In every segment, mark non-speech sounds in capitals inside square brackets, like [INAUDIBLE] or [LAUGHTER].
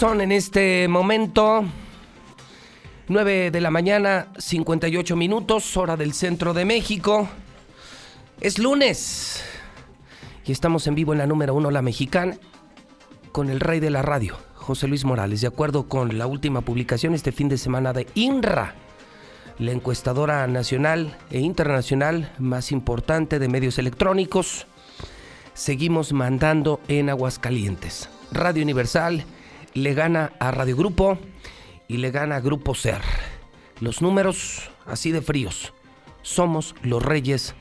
Son en este momento 9 de la mañana, 58 minutos, hora del centro de México. Es lunes y estamos en vivo en la número uno, la mexicana, con el rey de la radio, José Luis Morales. De acuerdo con la última publicación este fin de semana de INRA, la encuestadora nacional e internacional más importante de medios electrónicos, seguimos mandando en Aguascalientes. Radio Universal le gana a Radio Grupo y le gana a Grupo Ser. Los números así de fríos. Somos los reyes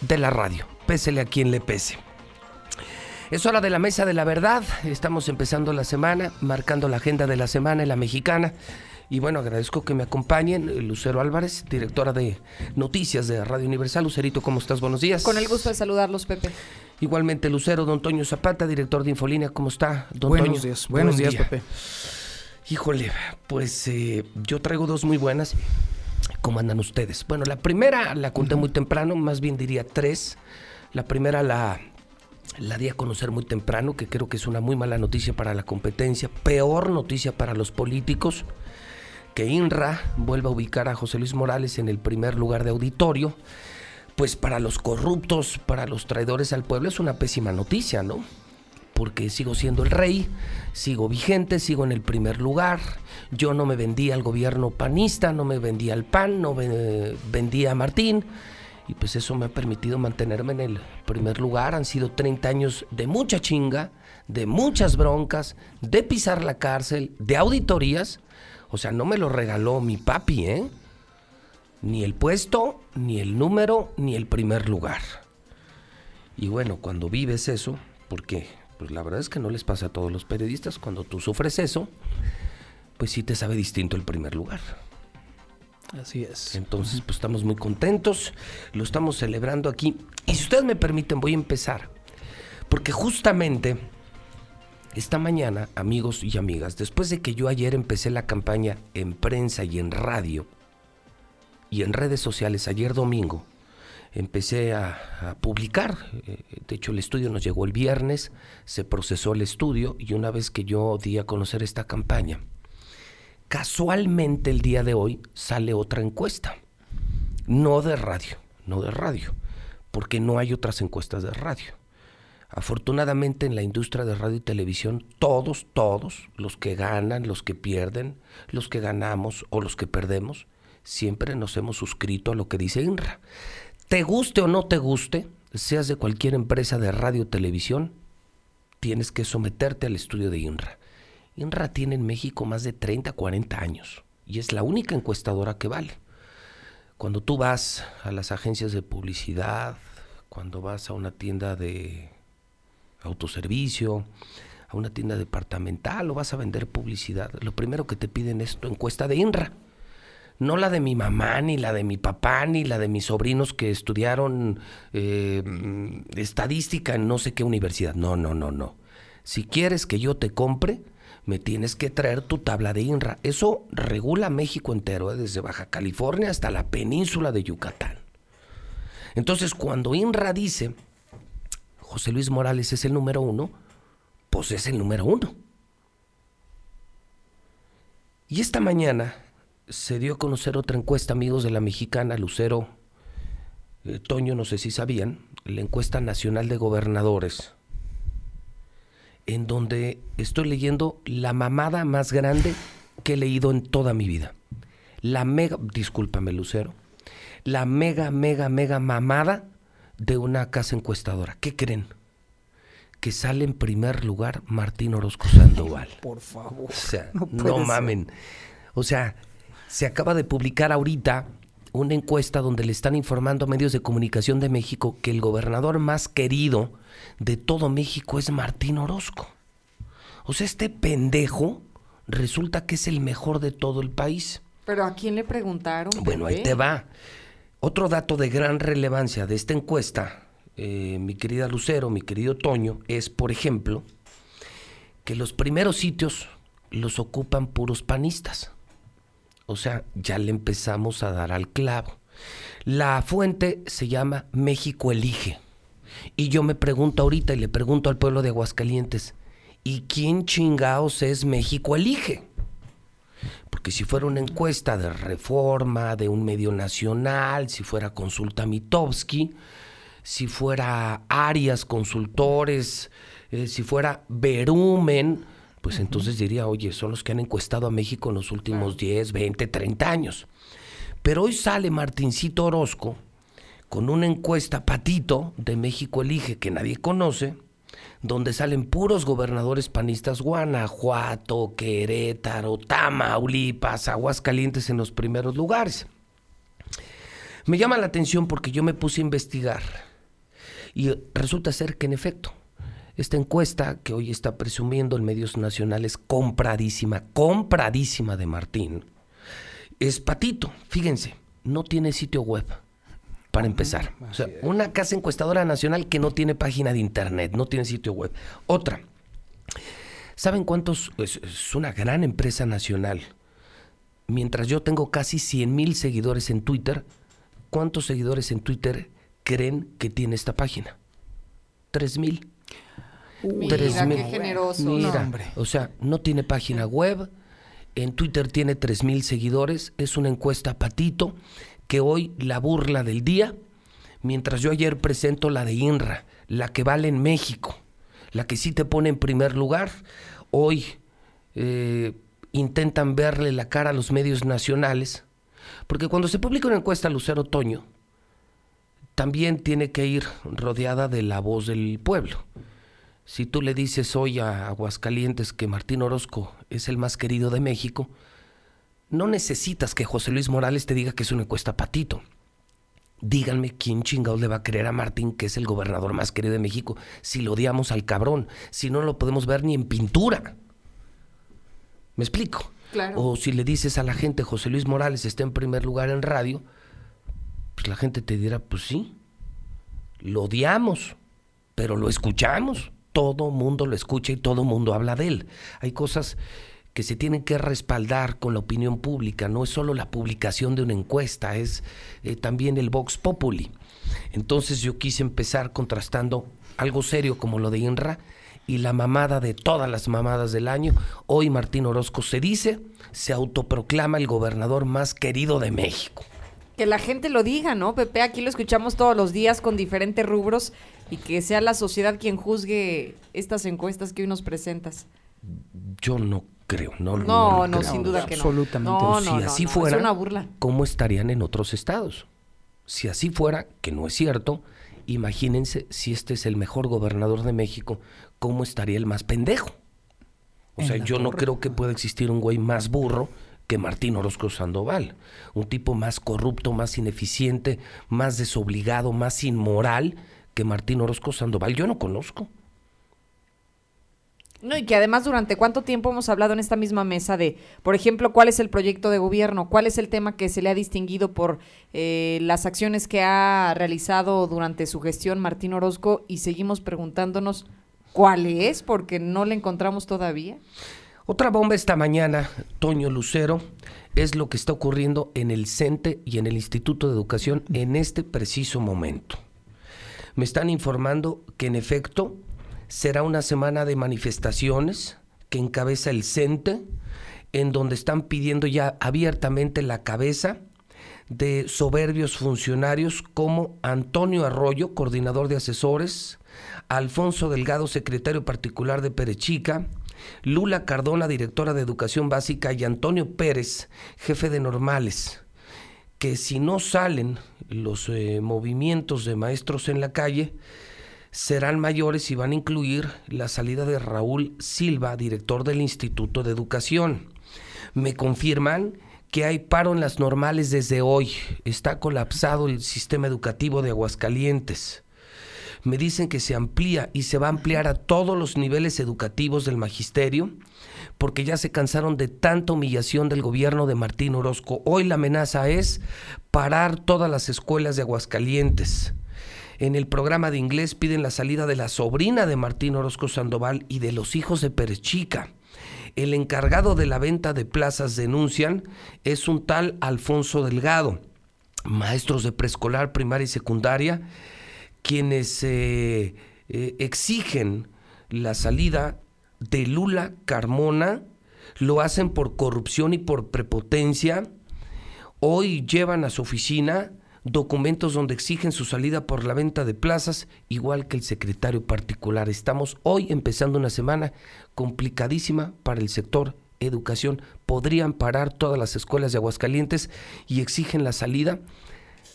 de la radio. Pésele a quien le pese. Es hora de la mesa de la verdad. Estamos empezando la semana, marcando la agenda de la semana en la mexicana. Y bueno, agradezco que me acompañen Lucero Álvarez, directora de noticias de Radio Universal. Lucerito, ¿cómo estás? Buenos días. Con el gusto de saludarlos, Pepe. Igualmente Lucero, don Toño Zapata, director de Infolínea. ¿Cómo está, don buenos Toño? Días. Buenos días, Pepe. Híjole, pues eh, yo traigo dos muy buenas. ¿Cómo andan ustedes? Bueno, la primera la conté muy temprano, más bien diría tres. La primera la, la di a conocer muy temprano, que creo que es una muy mala noticia para la competencia, peor noticia para los políticos, que INRA vuelva a ubicar a José Luis Morales en el primer lugar de auditorio. Pues para los corruptos, para los traidores al pueblo es una pésima noticia, ¿no? porque sigo siendo el rey, sigo vigente, sigo en el primer lugar. Yo no me vendía al gobierno panista, no me vendía al PAN, no me vendía a Martín. Y pues eso me ha permitido mantenerme en el primer lugar. Han sido 30 años de mucha chinga, de muchas broncas, de pisar la cárcel, de auditorías. O sea, no me lo regaló mi papi, ¿eh? Ni el puesto, ni el número, ni el primer lugar. Y bueno, cuando vives eso, porque pues la verdad es que no les pasa a todos los periodistas. Cuando tú sufres eso, pues sí te sabe distinto el primer lugar. Así es. Entonces, pues estamos muy contentos, lo estamos celebrando aquí. Y si ustedes me permiten, voy a empezar. Porque justamente esta mañana, amigos y amigas, después de que yo ayer empecé la campaña en prensa y en radio y en redes sociales, ayer domingo, empecé a, publicar. Eh, de hecho, el estudio nos llegó el viernes, se procesó el estudio y una vez que yo di a conocer esta campaña, casualmente el día de hoy sale otra encuesta. No de radio, no de radio, porque no hay otras encuestas de radio. Afortunadamente en la industria de radio y televisión, todos, todos, los que ganan, los que pierden, los que ganamos o los que perdemos, siempre nos hemos suscrito a lo que dice INRA. Te guste o no te guste, seas de cualquier empresa de radio o televisión, tienes que someterte al estudio de INRA. INRA tiene en México más de 30, 40 años y es la única encuestadora que vale. Cuando tú vas a las agencias de publicidad, cuando vas a una tienda de autoservicio, a una tienda departamental o vas a vender publicidad, lo primero que te piden es tu encuesta de INRA no la de mi mamá, ni la de mi papá, ni la de mis sobrinos que estudiaron eh, estadística en no sé qué universidad. No, no, no, no. Si quieres que yo te compre, me tienes que traer tu tabla de INRA. Eso regula México entero, ¿eh? desde Baja California hasta la península de Yucatán. Entonces, cuando INRA dice, José Luis Morales es el número uno, pues es el número uno. Y esta mañana se dio a conocer otra encuesta, amigos de la mexicana, Lucero, eh, Toño, no sé si sabían, la encuesta nacional de gobernadores, en donde estoy leyendo la mamada más grande que he leído en toda mi vida. La mega, discúlpame Lucero, la mega, mega, mega mamada de una casa encuestadora. ¿Qué creen? Que sale en primer lugar Martín Orozco Sandoval. [LAUGHS] Por favor. O sea, no, no mamen. O sea, se acaba de publicar ahorita una encuesta donde le están informando a medios de comunicación de México que el gobernador más querido de todo México es Martín Orozco. O sea, este pendejo resulta que es el mejor de todo el país. Pero ¿a quién le preguntaron? Bueno, ahí te va. Otro dato de gran relevancia de esta encuesta, eh, mi querida Lucero, mi querido Toño, es, por ejemplo, que los primeros sitios los ocupan puros panistas. O sea, ya le empezamos a dar al clavo. La fuente se llama México Elige. Y yo me pregunto ahorita y le pregunto al pueblo de Aguascalientes, ¿Y quién chingaos es México Elige? Porque si fuera una encuesta de reforma, de un medio nacional, si fuera consulta Mitowski, si fuera Arias Consultores, eh, si fuera Verumen, pues entonces diría, oye, son los que han encuestado a México en los últimos 10, 20, 30 años. Pero hoy sale Martincito Orozco con una encuesta patito de México Elige que nadie conoce, donde salen puros gobernadores panistas, Guanajuato, Querétaro, Tamaulipas, Aguascalientes en los primeros lugares. Me llama la atención porque yo me puse a investigar y resulta ser que en efecto, esta encuesta que hoy está presumiendo en medios nacionales, compradísima, compradísima de Martín, es patito, fíjense, no tiene sitio web para empezar. O sea, una casa encuestadora nacional que no tiene página de internet, no tiene sitio web. Otra, ¿saben cuántos? Es, una gran empresa nacional. Mientras yo tengo casi 100 mil seguidores en Twitter, ¿cuántos seguidores en Twitter creen que tiene esta página? 3 mil. Mira, qué generoso. Mira, o sea, no tiene página web. En Twitter tiene 3 mil seguidores. Es una encuesta patito que hoy la burla del día, mientras yo ayer presento la de INRA, la que vale en México, la que sí te pone en primer lugar, hoy eh, intentan verle la cara a los medios nacionales, porque cuando se publica una encuesta Lucero Otoño, también tiene que ir rodeada de la voz del pueblo. Si tú le dices hoy a Aguascalientes que Martín Orozco es el más querido de México, no necesitas que José Luis Morales te diga que es una encuesta patito. Díganme quién chingados le va a creer a Martín que es el gobernador más querido de México si lo odiamos al cabrón, si no lo podemos ver ni en pintura. ¿Me explico? O si le dices a la gente José Luis Morales está en primer lugar en radio, pues la gente te dirá, pues sí, lo odiamos, pero lo escuchamos. Todo mundo lo escucha y todo mundo habla de él. Hay cosas que se tienen que respaldar con la opinión pública. No es solo la publicación de una encuesta, es eh, también el Vox Populi. Entonces yo quise empezar contrastando algo serio como lo de INRA y la mamada de todas las mamadas del año. Hoy Martín Orozco se dice, se autoproclama el gobernador más querido de México. Que la gente lo diga, ¿no, Pepe? Aquí lo escuchamos todos los días con diferentes rubros y que sea la sociedad quien juzgue estas encuestas que hoy nos presentas. Yo no creo. No, no, no, sin duda que no. Absolutamente. No, si así fuera, una burla. ¿cómo estarían en otros estados? Si así fuera, que no es cierto, imagínense si este es el mejor gobernador de México, ¿cómo estaría el más pendejo? O sea, yo no creo que pueda existir un güey más burro que Martín Orozco Sandoval. Un tipo más corrupto, más ineficiente, más desobligado, más inmoral que Martín Orozco Sandoval. Yo no conozco. No, y que además durante cuánto tiempo hemos hablado en esta misma mesa de, por ejemplo, cuál es el proyecto de gobierno, cuál es el tema que se le ha distinguido por eh, las acciones que ha realizado durante su gestión Martín Orozco y seguimos preguntándonos cuál es, porque no le encontramos todavía. Otra bomba esta mañana, Toño Lucero, es lo que está ocurriendo en el CENTE y en el Instituto de Educación en este preciso momento. Me están informando que en efecto será una semana de manifestaciones que encabeza el CENTE, en donde están pidiendo ya abiertamente la cabeza de soberbios funcionarios como Antonio Arroyo, coordinador de asesores, Alfonso Delgado, secretario particular de Perechica, Lula Cardona, directora de Educación Básica, y Antonio Pérez, jefe de normales, que si no salen los eh, movimientos de maestros en la calle, serán mayores y van a incluir la salida de Raúl Silva, director del Instituto de Educación. Me confirman que hay paro en las normales desde hoy. Está colapsado el sistema educativo de Aguascalientes. Me dicen que se amplía y se va a ampliar a todos los niveles educativos del magisterio porque ya se cansaron de tanta humillación del gobierno de Martín Orozco. Hoy la amenaza es parar todas las escuelas de Aguascalientes. En el programa de inglés piden la salida de la sobrina de Martín Orozco Sandoval y de los hijos de Perechica. El encargado de la venta de plazas denuncian es un tal Alfonso Delgado. Maestros de preescolar, primaria y secundaria, quienes eh, eh, exigen la salida de Lula Carmona, lo hacen por corrupción y por prepotencia. Hoy llevan a su oficina documentos donde exigen su salida por la venta de plazas, igual que el secretario particular. Estamos hoy empezando una semana complicadísima para el sector educación. Podrían parar todas las escuelas de Aguascalientes y exigen la salida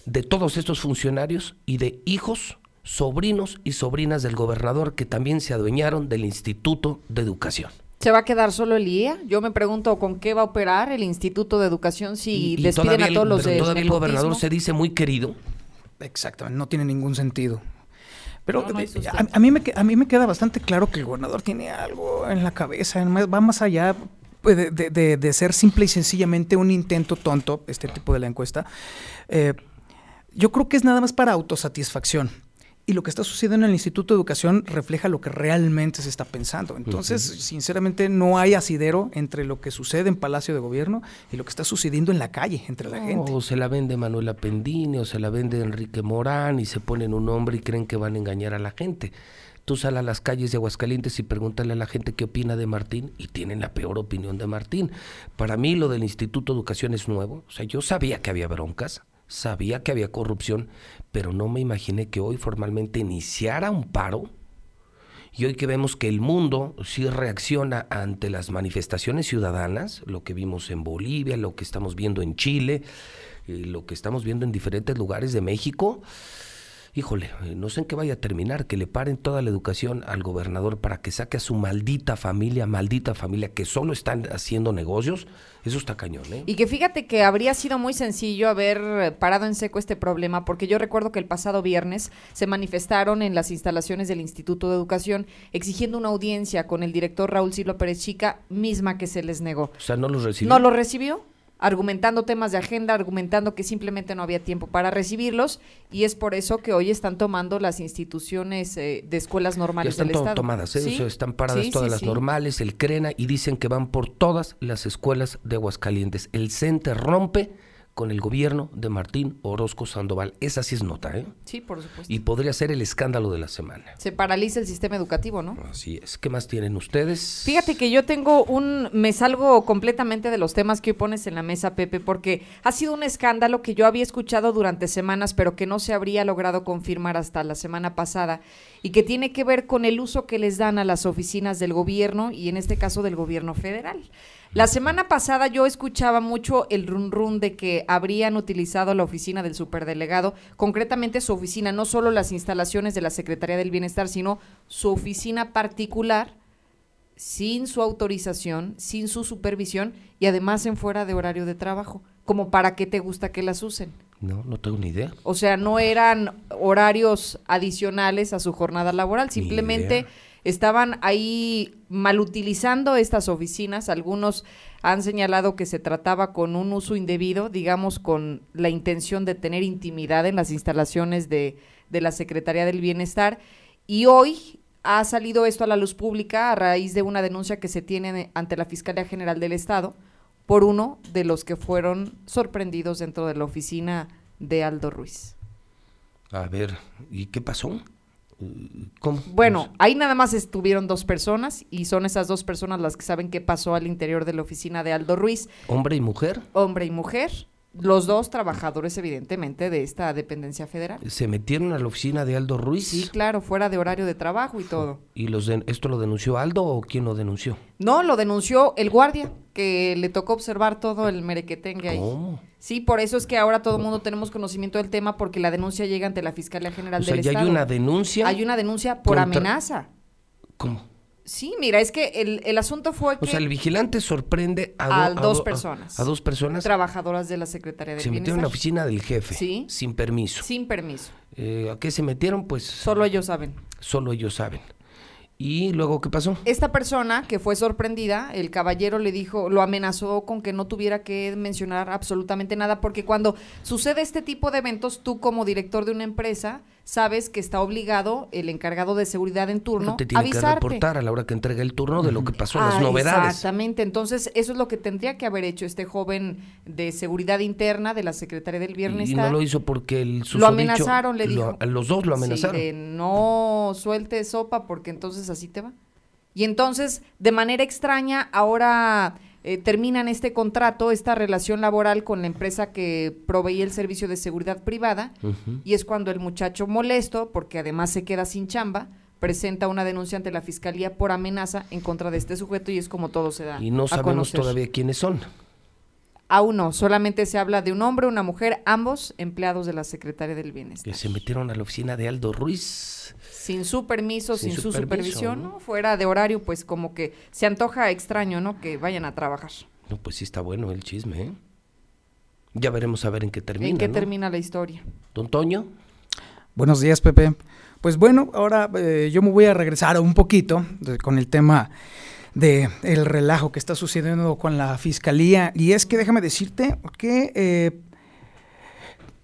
de todos estos funcionarios y de hijos, sobrinos y sobrinas del gobernador que también se adueñaron del Instituto de Educación. ¿Se va a quedar solo el IEA? Yo me pregunto con qué va a operar el Instituto de Educación si despiden a todos los de Todavía el gobernador se dice muy querido. Exactamente, no tiene ningún sentido. Pero a, mí me, a mí me queda bastante claro que el gobernador tiene algo en la cabeza, va más allá pues, de, ser simple y sencillamente un intento tonto, este tipo de la encuesta. Eh, yo creo que es nada más para autosatisfacción y lo que está sucediendo en el Instituto de Educación refleja lo que realmente se está pensando. Entonces, sinceramente, no hay asidero entre lo que sucede en Palacio de Gobierno y lo que está sucediendo en la calle, entre la gente. O se la vende Manuela Pendini o se la vende Enrique Morán y se ponen un nombre y creen que van a engañar a la gente. Tú sal a las calles de Aguascalientes y pregúntale a la gente qué opina de Martín y tienen la peor opinión de Martín. Para mí lo del Instituto de Educación es nuevo. O sea, yo sabía que había broncas, sabía que había corrupción, pero no me imaginé que hoy formalmente iniciara un paro. Y hoy que vemos que el mundo sí reacciona ante las manifestaciones ciudadanas, lo que vimos en Bolivia, lo que estamos viendo en Chile, eh, lo que estamos viendo en diferentes lugares de México, híjole, eh, no sé en qué vaya a terminar, que le paren toda la educación al gobernador para que saque a su maldita familia, maldita familia, que solo están haciendo negocios, eso está cañón, ¿eh? Y que fíjate que habría sido muy sencillo haber parado en seco este problema, porque yo recuerdo que el pasado viernes se manifestaron en las instalaciones del Instituto de Educación exigiendo una audiencia con el director Raúl Silva Pérez Chica, misma que se les negó. O sea, no los recibió. No lo recibió argumentando temas de agenda, argumentando que simplemente no había tiempo para recibirlos y es por eso que hoy están tomando las instituciones eh, de escuelas normales ya están tomadas, ¿eh? están paradas todas las normales, el CRENA y dicen que van por todas las escuelas de Aguascalientes. El CENTE rompe con el gobierno de Martín Orozco Sandoval. Esa sí es nota, ¿eh? Sí, por supuesto. Y podría ser el escándalo de la semana. Se paraliza el sistema educativo, ¿no? Así es. ¿Qué más tienen ustedes? Fíjate que yo tengo un... Me salgo completamente de los temas que hoy pones en la mesa, Pepe, porque ha sido un escándalo que yo había escuchado durante semanas, pero que no se habría logrado confirmar hasta la semana pasada, y que tiene que ver con el uso que les dan a las oficinas del gobierno, y en este caso del gobierno federal. La semana pasada yo escuchaba mucho el run run de que habrían utilizado la oficina del superdelegado, concretamente su oficina, no solo las instalaciones de la Secretaría del Bienestar, sino su oficina particular, sin su autorización, sin su supervisión y además en fuera de horario de trabajo. Como para qué te gusta que las usen. No, no tengo ni idea. O sea, no eran horarios adicionales a su jornada laboral, simplemente estaban ahí malutilizando estas oficinas. Algunos han señalado que se trataba con un uso indebido, digamos, con la intención de tener intimidad en las instalaciones de, de la Secretaría del Bienestar. Y hoy ha salido esto a la luz pública a raíz de una denuncia que se tiene ante la Fiscalía General del Estado por uno de los que fueron sorprendidos dentro de la oficina de Aldo Ruiz. A ver, ¿y qué pasó? Bueno, ahí nada más estuvieron dos personas y son esas dos personas las que saben qué pasó al interior de la oficina de Aldo Ruiz. ¿Hombre y mujer? Hombre y mujer. Los dos trabajadores, evidentemente, de esta dependencia federal. ¿Se metieron a la oficina de Aldo Ruiz? Sí, claro, fuera de horario de trabajo y todo. ¿Y los esto lo denunció Aldo o quién lo denunció? No, lo denunció el guardia, que le tocó observar todo el merequetengue ahí. ¿Cómo? Sí, por eso es que ahora todo el mundo tenemos conocimiento del tema porque la denuncia llega ante la Fiscalía General o sea, ya hay una denuncia? Hay una denuncia por amenaza. ¿Cómo? Sí, mira, es que el, el asunto fue que... O sea, el vigilante sorprende a, dos personas. A, dos personas. Trabajadoras de la Secretaría de Se metieron en la oficina del jefe. Sí. Sin permiso. Sin permiso. Eh, ¿A qué se metieron? Pues... Solo ellos saben. Solo ellos saben. ¿Y luego qué pasó? Esta persona que fue sorprendida, el caballero le dijo, lo amenazó con que no tuviera que mencionar absolutamente nada, porque cuando sucede este tipo de eventos, tú como director de una empresa, sabes que está obligado el encargado de seguridad en turno te tiene que reportar a la hora que entrega el turno de lo que pasó, las ah, novedades. Exactamente, entonces eso es lo que tendría que haber hecho este joven de seguridad interna de la Secretaría del Viernes. Y no lo hizo porque el Lo amenazaron, le dijo. los dos lo amenazaron. no suelte sopa porque entonces así te va. Y entonces, de manera extraña, ahora eh, terminan este contrato, esta relación laboral con la empresa que proveía el servicio de seguridad privada, y es cuando el muchacho molesto, porque además se queda sin chamba, presenta una denuncia ante la fiscalía por amenaza en contra de este sujeto y es como todo se da. Y no sabemos todavía quiénes son. Aún no, solamente se habla de un hombre, una mujer, ambos empleados de la Secretaría del Bienestar. Que se metieron a la oficina de Aldo Ruiz. Sin su permiso, sin, su supervisión, ¿no? Fuera de horario, pues como que se antoja extraño, ¿no? Que vayan a trabajar. No, pues sí está bueno el chisme, ¿eh? Ya veremos a ver en qué termina. En qué termina la historia. Don Toño. Buenos días, Pepe. Pues bueno, ahora eh, yo me voy a regresar un poquito con el tema de el relajo que está sucediendo con la fiscalía. Y es que déjame decirte que eh,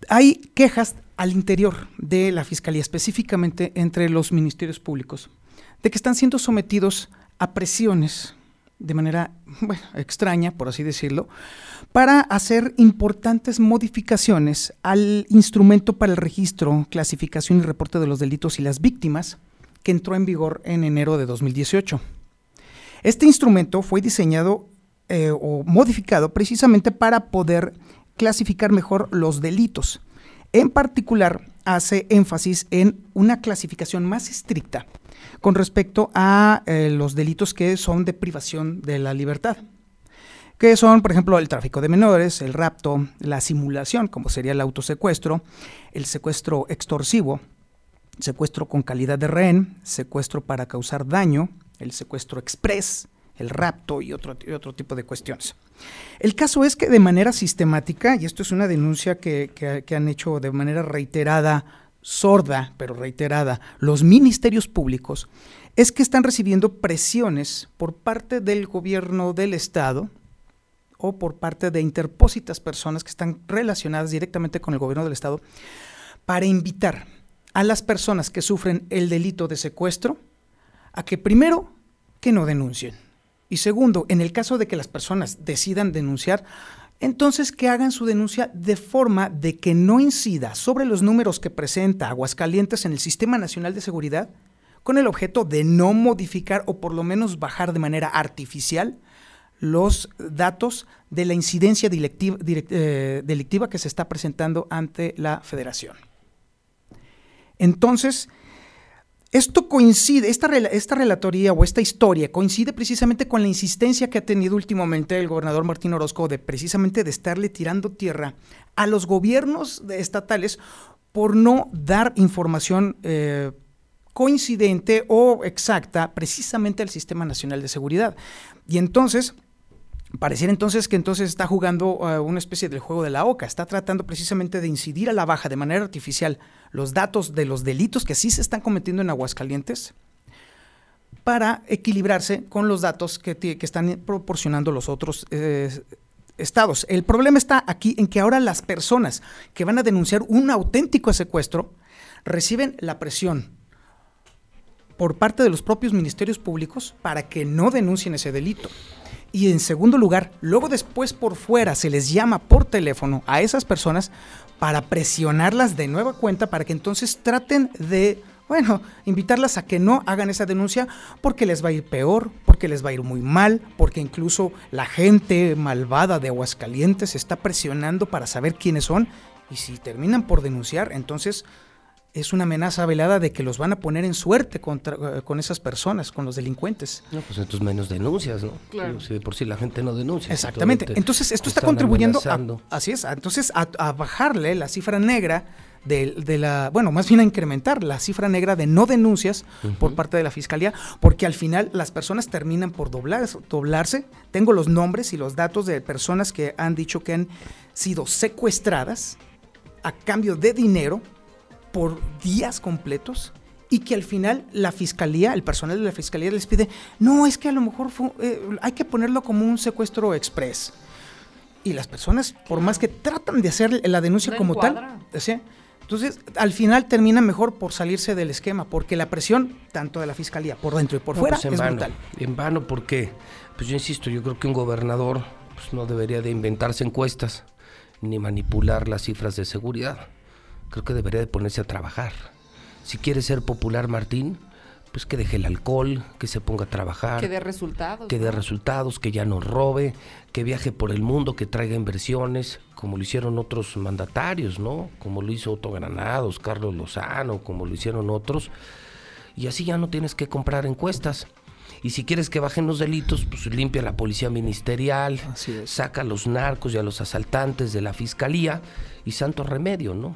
hay quejas al interior de la fiscalía, específicamente entre los ministerios públicos, de que están siendo sometidos a presiones de manera extraña, por así decirlo, para hacer importantes modificaciones al instrumento para el registro, clasificación y reporte de los delitos y las víctimas, que entró en vigor en enero de 2018. Este instrumento fue diseñado eh, o modificado precisamente para poder clasificar mejor los delitos. En particular, hace énfasis en una clasificación más estricta con respecto a eh, los delitos que son de privación de la libertad, que son, por ejemplo, el tráfico de menores, el rapto, la simulación, como sería el autosecuestro, el secuestro extorsivo, secuestro con calidad de rehén, secuestro para causar daño, el secuestro express, el rapto y otro, otro tipo de cuestiones. El caso es que de manera sistemática, y esto es una denuncia que, que han hecho de manera reiterada, sorda, pero reiterada, los ministerios públicos, es que están recibiendo presiones por parte del gobierno del Estado o por parte de interpósitas personas que están relacionadas directamente con el gobierno del Estado para invitar a las personas que sufren el delito de secuestro a que primero, que no denuncien. Y segundo, en el caso de que las personas decidan denunciar, entonces que hagan su denuncia de forma de que no incida sobre los números que presenta Aguascalientes en el Sistema Nacional de Seguridad, con el objeto de no modificar o por lo menos bajar de manera artificial los datos de la incidencia eh, delictiva, que se está presentando ante la federación. Entonces, esto coincide, esta, esta relatoría o esta historia coincide precisamente con la insistencia que ha tenido últimamente el gobernador Martín Orozco de precisamente de estarle tirando tierra a los gobiernos estatales por no dar información eh, coincidente o exacta precisamente al Sistema Nacional de Seguridad. Y entonces, Pareciera entonces que entonces está jugando uh, una especie del juego de la oca, está tratando precisamente de incidir a la baja de manera artificial los datos de los delitos que sí se están cometiendo en Aguascalientes para equilibrarse con los datos que, están proporcionando los otros eh, estados. El problema está aquí en que ahora las personas que van a denunciar un auténtico secuestro reciben la presión por parte de los propios ministerios públicos para que no denuncien ese delito. Y en segundo lugar, luego después por fuera se les llama por teléfono a esas personas para presionarlas de nueva cuenta para que entonces traten de, bueno, invitarlas a que no hagan esa denuncia porque les va a ir peor, porque les va a ir muy mal, porque incluso la gente malvada de Aguascalientes está presionando para saber quiénes son. Y si terminan por denunciar, entonces es una amenaza velada de que los van a poner en suerte contra, eh, con esas personas, con los delincuentes. No, pues entonces menos denuncias, ¿no? Claro. Si de por sí la gente no denuncia. Exactamente. Entonces esto está contribuyendo, a, así es, entonces a, bajarle la cifra negra de, la, bueno, más bien a incrementar la cifra negra de no denuncias por parte de la fiscalía, porque al final las personas terminan por doblarse. Tengo los nombres y los datos de personas que han dicho que han sido secuestradas a cambio de dinero por días completos y que al final la fiscalía, el personal de la fiscalía les pide, no, es que a lo mejor eh, hay que ponerlo como un secuestro express. Y las personas, por más que tratan de hacer la denuncia como tal, entonces al final termina mejor por salirse del esquema, porque la presión, tanto de la fiscalía por dentro y por fuera, pues es brutal. En vano, porque, pues yo insisto, yo creo que un gobernador pues, no debería de inventarse encuestas ni manipular las cifras de seguridad creo que debería de ponerse a trabajar. Si quiere ser popular Martín, pues que deje el alcohol, que se ponga a trabajar. Que dé resultados. Que dé resultados, que ya no robe, que viaje por el mundo, que traiga inversiones, como lo hicieron otros mandatarios, ¿no? Como lo hizo Otto Granados, Carlos Lozano, como lo hicieron otros. Y así ya no tienes que comprar encuestas. Y si quieres que bajen los delitos, pues limpia la policía ministerial, saca a los narcos y a los asaltantes de la fiscalía y santo remedio, ¿no?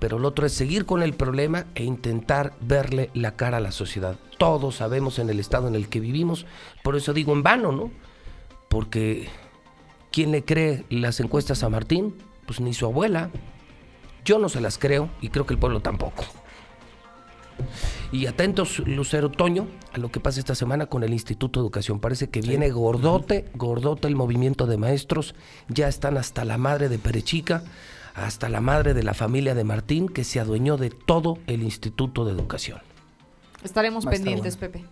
Pero el otro es seguir con el problema e intentar verle la cara a la sociedad. Todos sabemos en el estado en el que vivimos, por eso digo en vano, ¿no? Porque ¿quién le cree las encuestas a Martín? Pues ni su abuela. Yo no se las creo y creo que el pueblo tampoco. Y atentos, Lucero Toño, a lo que pasa esta semana con el Instituto de Educación. Parece que viene gordote, gordote el movimiento de maestros. Ya están hasta la madre de Perechica hasta la madre de la familia de Martín, que se adueñó de todo el Instituto de Educación. Estaremos pendientes, Pepe.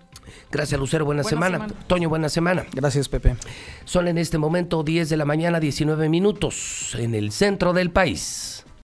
Gracias, Lucero. Buena, semana. Toño, buena semana. Gracias, Pepe. Son en este momento 10 de la mañana, 19 minutos, en el centro del país.